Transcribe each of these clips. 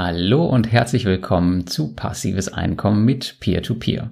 Hallo und herzlich willkommen zu Passives Einkommen mit Peer-to-Peer. -Peer.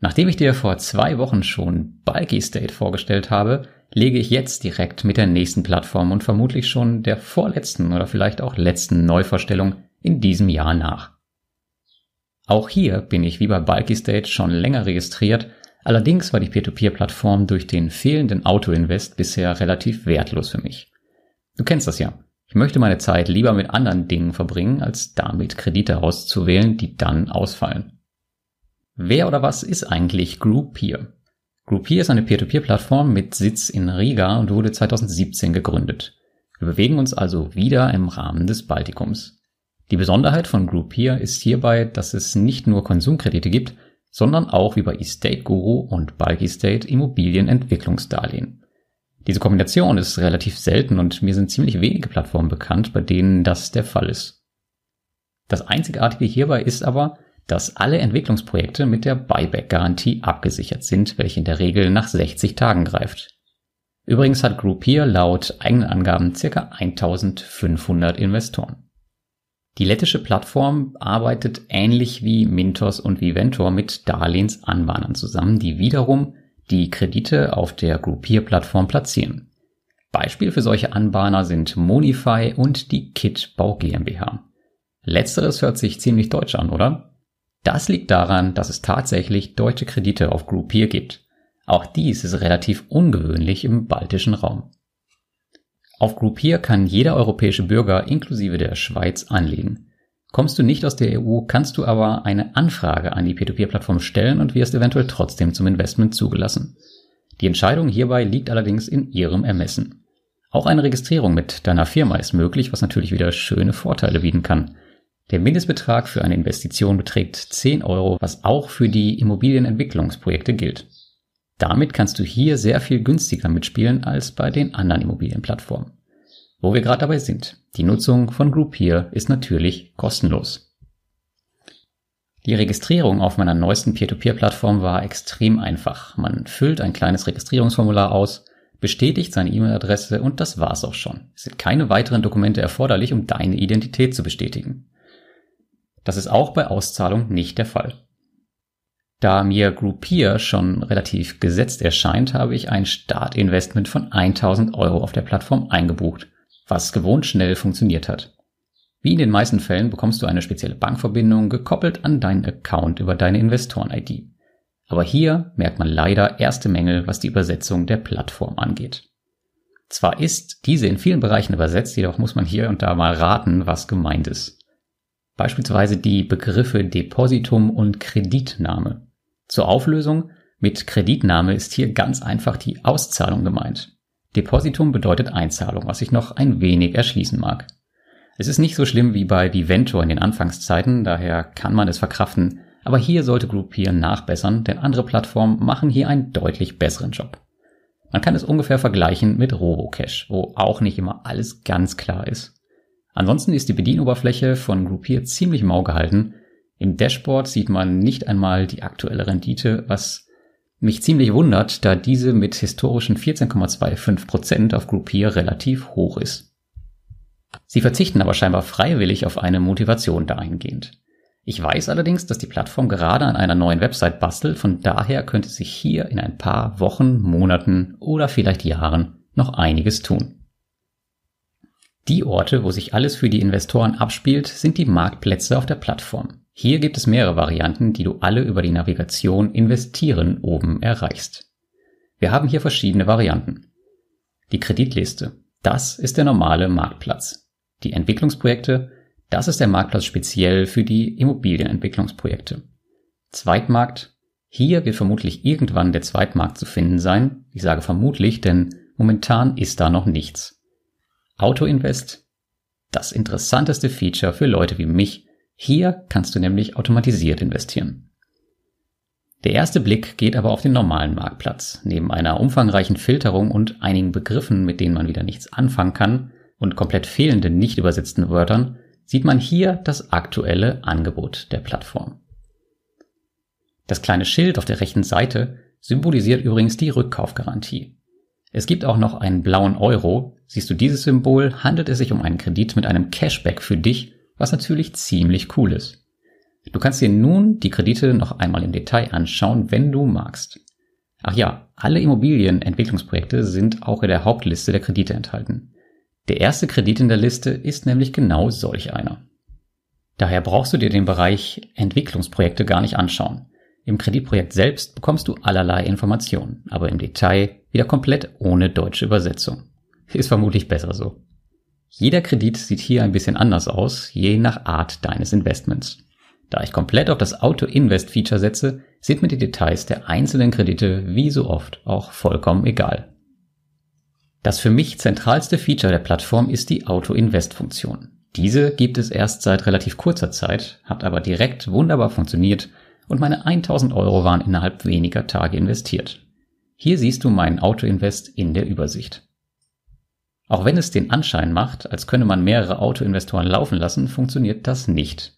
Nachdem ich dir vor zwei Wochen schon Bulky State vorgestellt habe, lege ich jetzt direkt mit der nächsten Plattform und vermutlich schon der vorletzten oder vielleicht auch letzten Neuvorstellung in diesem Jahr nach. Auch hier bin ich wie bei Bulky State schon länger registriert, allerdings war die Peer-to-Peer-Plattform durch den fehlenden Auto-Invest bisher relativ wertlos für mich. Du kennst das ja. Ich möchte meine Zeit lieber mit anderen Dingen verbringen, als damit Kredite auszuwählen, die dann ausfallen. Wer oder was ist eigentlich Groupier? Groupier ist eine Peer-to-Peer-Plattform mit Sitz in Riga und wurde 2017 gegründet. Wir bewegen uns also wieder im Rahmen des Baltikums. Die Besonderheit von Groupier ist hierbei, dass es nicht nur Konsumkredite gibt, sondern auch wie bei Estate Guru und Bulky Estate Immobilienentwicklungsdarlehen. Diese Kombination ist relativ selten und mir sind ziemlich wenige Plattformen bekannt, bei denen das der Fall ist. Das Einzigartige hierbei ist aber, dass alle Entwicklungsprojekte mit der Buyback-Garantie abgesichert sind, welche in der Regel nach 60 Tagen greift. Übrigens hat Groupier laut eigenen Angaben ca. 1500 Investoren. Die lettische Plattform arbeitet ähnlich wie Mintos und Viventor mit Darlehensanbahnern zusammen, die wiederum die Kredite auf der Groupier-Plattform platzieren. Beispiel für solche Anbahner sind Monify und die Kit Bau GmbH. Letzteres hört sich ziemlich deutsch an, oder? Das liegt daran, dass es tatsächlich deutsche Kredite auf Groupier gibt. Auch dies ist relativ ungewöhnlich im baltischen Raum. Auf Groupier kann jeder europäische Bürger inklusive der Schweiz anlegen. Kommst du nicht aus der EU, kannst du aber eine Anfrage an die P2P-Plattform stellen und wirst eventuell trotzdem zum Investment zugelassen. Die Entscheidung hierbei liegt allerdings in ihrem Ermessen. Auch eine Registrierung mit deiner Firma ist möglich, was natürlich wieder schöne Vorteile bieten kann. Der Mindestbetrag für eine Investition beträgt 10 Euro, was auch für die Immobilienentwicklungsprojekte gilt. Damit kannst du hier sehr viel günstiger mitspielen als bei den anderen Immobilienplattformen. Wo wir gerade dabei sind, die Nutzung von Groupier ist natürlich kostenlos. Die Registrierung auf meiner neuesten Peer-to-Peer-Plattform war extrem einfach. Man füllt ein kleines Registrierungsformular aus, bestätigt seine E-Mail-Adresse und das war's auch schon. Es sind keine weiteren Dokumente erforderlich, um deine Identität zu bestätigen. Das ist auch bei Auszahlung nicht der Fall. Da mir Groupier schon relativ gesetzt erscheint, habe ich ein Startinvestment von 1000 Euro auf der Plattform eingebucht was gewohnt schnell funktioniert hat. Wie in den meisten Fällen bekommst du eine spezielle Bankverbindung gekoppelt an deinen Account über deine Investoren-ID. Aber hier merkt man leider erste Mängel, was die Übersetzung der Plattform angeht. Zwar ist diese in vielen Bereichen übersetzt, jedoch muss man hier und da mal raten, was gemeint ist. Beispielsweise die Begriffe Depositum und Kreditnahme. Zur Auflösung, mit Kreditnahme ist hier ganz einfach die Auszahlung gemeint. Depositum bedeutet Einzahlung, was ich noch ein wenig erschließen mag. Es ist nicht so schlimm wie bei Viventor in den Anfangszeiten, daher kann man es verkraften, aber hier sollte Groupier nachbessern, denn andere Plattformen machen hier einen deutlich besseren Job. Man kann es ungefähr vergleichen mit Robocash, wo auch nicht immer alles ganz klar ist. Ansonsten ist die Bedienoberfläche von Groupier ziemlich mau gehalten. Im Dashboard sieht man nicht einmal die aktuelle Rendite, was mich ziemlich wundert, da diese mit historischen 14,25% auf Groupier relativ hoch ist. Sie verzichten aber scheinbar freiwillig auf eine Motivation dahingehend. Ich weiß allerdings, dass die Plattform gerade an einer neuen Website bastelt, von daher könnte sich hier in ein paar Wochen, Monaten oder vielleicht Jahren noch einiges tun. Die Orte, wo sich alles für die Investoren abspielt, sind die Marktplätze auf der Plattform. Hier gibt es mehrere Varianten, die du alle über die Navigation Investieren oben erreichst. Wir haben hier verschiedene Varianten. Die Kreditliste. Das ist der normale Marktplatz. Die Entwicklungsprojekte. Das ist der Marktplatz speziell für die Immobilienentwicklungsprojekte. Zweitmarkt. Hier wird vermutlich irgendwann der Zweitmarkt zu finden sein. Ich sage vermutlich, denn momentan ist da noch nichts. Autoinvest. Das interessanteste Feature für Leute wie mich, hier kannst du nämlich automatisiert investieren. Der erste Blick geht aber auf den normalen Marktplatz. Neben einer umfangreichen Filterung und einigen Begriffen, mit denen man wieder nichts anfangen kann und komplett fehlenden, nicht übersetzten Wörtern, sieht man hier das aktuelle Angebot der Plattform. Das kleine Schild auf der rechten Seite symbolisiert übrigens die Rückkaufgarantie. Es gibt auch noch einen blauen Euro. Siehst du dieses Symbol, handelt es sich um einen Kredit mit einem Cashback für dich was natürlich ziemlich cool ist. Du kannst dir nun die Kredite noch einmal im Detail anschauen, wenn du magst. Ach ja, alle Immobilienentwicklungsprojekte sind auch in der Hauptliste der Kredite enthalten. Der erste Kredit in der Liste ist nämlich genau solch einer. Daher brauchst du dir den Bereich Entwicklungsprojekte gar nicht anschauen. Im Kreditprojekt selbst bekommst du allerlei Informationen, aber im Detail wieder komplett ohne deutsche Übersetzung. Ist vermutlich besser so. Jeder Kredit sieht hier ein bisschen anders aus, je nach Art deines Investments. Da ich komplett auf das Auto-Invest-Feature setze, sind mir die Details der einzelnen Kredite wie so oft auch vollkommen egal. Das für mich zentralste Feature der Plattform ist die Auto-Invest-Funktion. Diese gibt es erst seit relativ kurzer Zeit, hat aber direkt wunderbar funktioniert und meine 1000 Euro waren innerhalb weniger Tage investiert. Hier siehst du meinen Autoinvest in der Übersicht. Auch wenn es den Anschein macht, als könne man mehrere Autoinvestoren laufen lassen, funktioniert das nicht.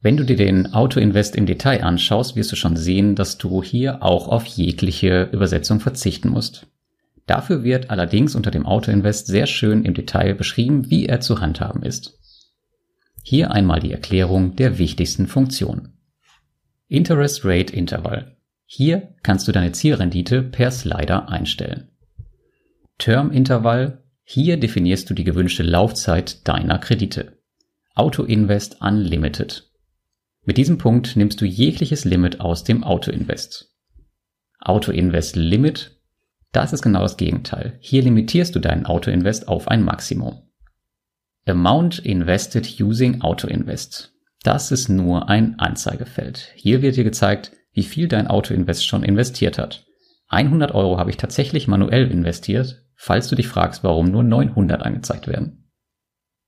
Wenn du dir den Autoinvest im Detail anschaust, wirst du schon sehen, dass du hier auch auf jegliche Übersetzung verzichten musst. Dafür wird allerdings unter dem Autoinvest sehr schön im Detail beschrieben, wie er zu handhaben ist. Hier einmal die Erklärung der wichtigsten Funktionen. Interest Rate Interval. Hier kannst du deine Zielrendite per Slider einstellen. Term Interval. Hier definierst du die gewünschte Laufzeit deiner Kredite. Auto Invest Unlimited. Mit diesem Punkt nimmst du jegliches Limit aus dem Auto Invest. Auto Invest Limit. Das ist genau das Gegenteil. Hier limitierst du deinen Auto Invest auf ein Maximum. Amount invested using Auto Invest. Das ist nur ein Anzeigefeld. Hier wird dir gezeigt, wie viel dein Autoinvest schon investiert hat. 100 Euro habe ich tatsächlich manuell investiert, falls du dich fragst, warum nur 900 angezeigt werden.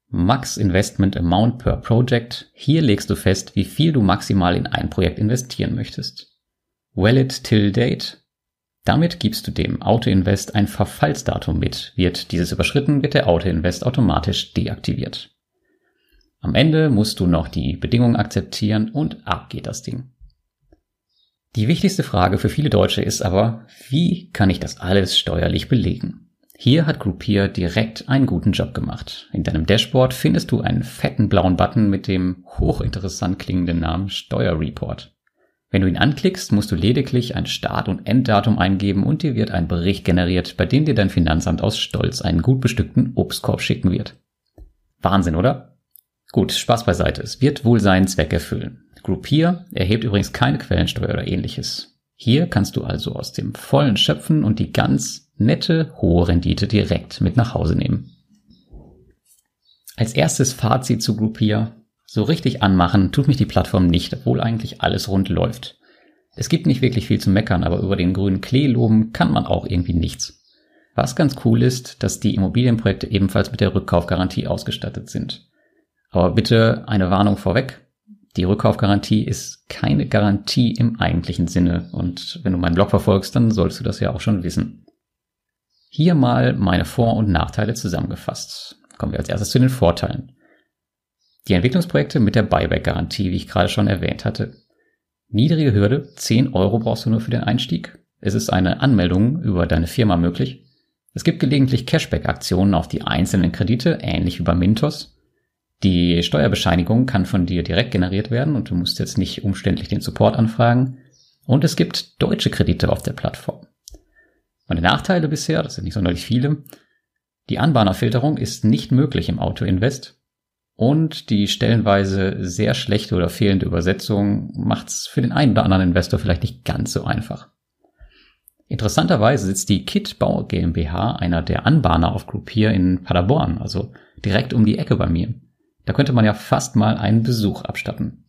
Max Investment Amount per Project. Hier legst du fest, wie viel du maximal in ein Projekt investieren möchtest. Valid till date. Damit gibst du dem Autoinvest ein Verfallsdatum mit. Wird dieses überschritten, wird der Autoinvest automatisch deaktiviert. Am Ende musst du noch die Bedingungen akzeptieren und ab geht das Ding. Die wichtigste Frage für viele Deutsche ist aber, wie kann ich das alles steuerlich belegen? Hier hat Groupier direkt einen guten Job gemacht. In deinem Dashboard findest du einen fetten blauen Button mit dem hochinteressant klingenden Namen Steuerreport. Wenn du ihn anklickst, musst du lediglich ein Start- und Enddatum eingeben und dir wird ein Bericht generiert, bei dem dir dein Finanzamt aus Stolz einen gut bestückten Obstkorb schicken wird. Wahnsinn, oder? Gut, Spaß beiseite. Es wird wohl seinen Zweck erfüllen. Groupier erhebt übrigens keine Quellensteuer oder ähnliches. Hier kannst du also aus dem Vollen schöpfen und die ganz nette, hohe Rendite direkt mit nach Hause nehmen. Als erstes Fazit zu Groupier. So richtig anmachen tut mich die Plattform nicht, obwohl eigentlich alles rund läuft. Es gibt nicht wirklich viel zu meckern, aber über den grünen Klee loben kann man auch irgendwie nichts. Was ganz cool ist, dass die Immobilienprojekte ebenfalls mit der Rückkaufgarantie ausgestattet sind. Aber bitte eine Warnung vorweg. Die Rückkaufgarantie ist keine Garantie im eigentlichen Sinne. Und wenn du meinen Blog verfolgst, dann solltest du das ja auch schon wissen. Hier mal meine Vor- und Nachteile zusammengefasst. Kommen wir als erstes zu den Vorteilen. Die Entwicklungsprojekte mit der Buyback-Garantie, wie ich gerade schon erwähnt hatte. Niedrige Hürde, 10 Euro brauchst du nur für den Einstieg. Es ist eine Anmeldung über deine Firma möglich. Es gibt gelegentlich Cashback-Aktionen auf die einzelnen Kredite, ähnlich wie bei Mintos. Die Steuerbescheinigung kann von dir direkt generiert werden und du musst jetzt nicht umständlich den Support anfragen. Und es gibt deutsche Kredite auf der Plattform. Meine Nachteile bisher, das sind nicht sonderlich viele. Die Anbahnerfilterung ist nicht möglich im Auto-Invest. Und die stellenweise sehr schlechte oder fehlende Übersetzung macht's für den einen oder anderen Investor vielleicht nicht ganz so einfach. Interessanterweise sitzt die Kit Bau GmbH, einer der Anbahner auf Groupier in Paderborn, also direkt um die Ecke bei mir. Da könnte man ja fast mal einen Besuch abstatten.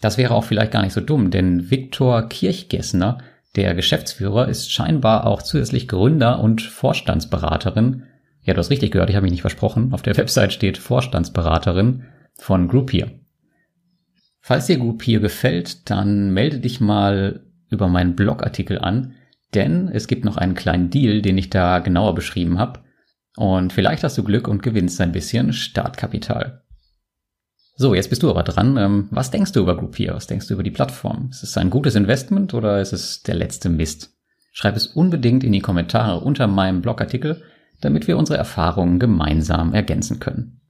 Das wäre auch vielleicht gar nicht so dumm, denn Viktor Kirchgessner, der Geschäftsführer, ist scheinbar auch zusätzlich Gründer und Vorstandsberaterin. Ja, du hast richtig gehört, ich habe mich nicht versprochen. Auf der Website steht Vorstandsberaterin von Groupier. Falls dir Groupier gefällt, dann melde dich mal über meinen Blogartikel an, denn es gibt noch einen kleinen Deal, den ich da genauer beschrieben habe. Und vielleicht hast du Glück und gewinnst ein bisschen Startkapital. So, jetzt bist du aber dran. Ähm, was denkst du über Groupier? Was denkst du über die Plattform? Ist es ein gutes Investment oder ist es der letzte Mist? Schreib es unbedingt in die Kommentare unter meinem Blogartikel, damit wir unsere Erfahrungen gemeinsam ergänzen können.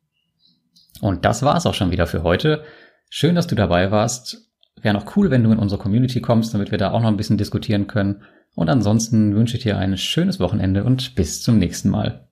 Und das war's auch schon wieder für heute. Schön, dass du dabei warst. Wäre noch cool, wenn du in unsere Community kommst, damit wir da auch noch ein bisschen diskutieren können. Und ansonsten wünsche ich dir ein schönes Wochenende und bis zum nächsten Mal.